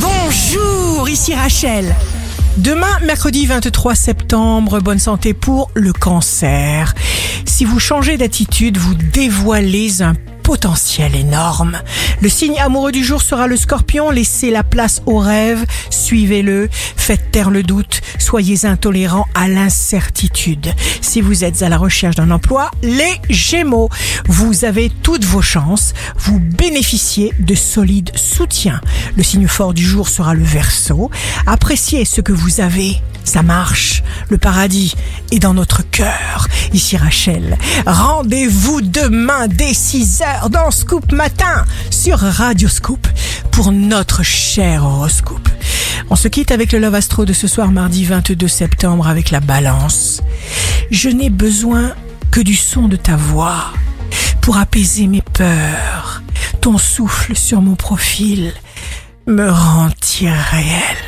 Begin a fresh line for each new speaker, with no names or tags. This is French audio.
Bonjour, ici Rachel. Demain, mercredi 23 septembre, bonne santé pour le cancer. Si vous changez d'attitude, vous dévoilez un potentiel énorme. Le signe amoureux du jour sera le scorpion. Laissez la place au rêve, suivez-le, faites taire le doute, soyez intolérant à l'incertitude. Si vous êtes à la recherche d'un emploi, les gémeaux, vous avez toutes vos chances, vous bénéficiez de solides soutiens. Le signe fort du jour sera le verso. Appréciez ce que vous avez ça marche. Le paradis est dans notre cœur. Ici Rachel. Rendez-vous demain dès 6 heures dans Scoop Matin sur Radio Scoop pour notre cher horoscope. On se quitte avec le Love Astro de ce soir mardi 22 septembre avec la balance. Je n'ai besoin que du son de ta voix pour apaiser mes peurs. Ton souffle sur mon profil me rend irréel.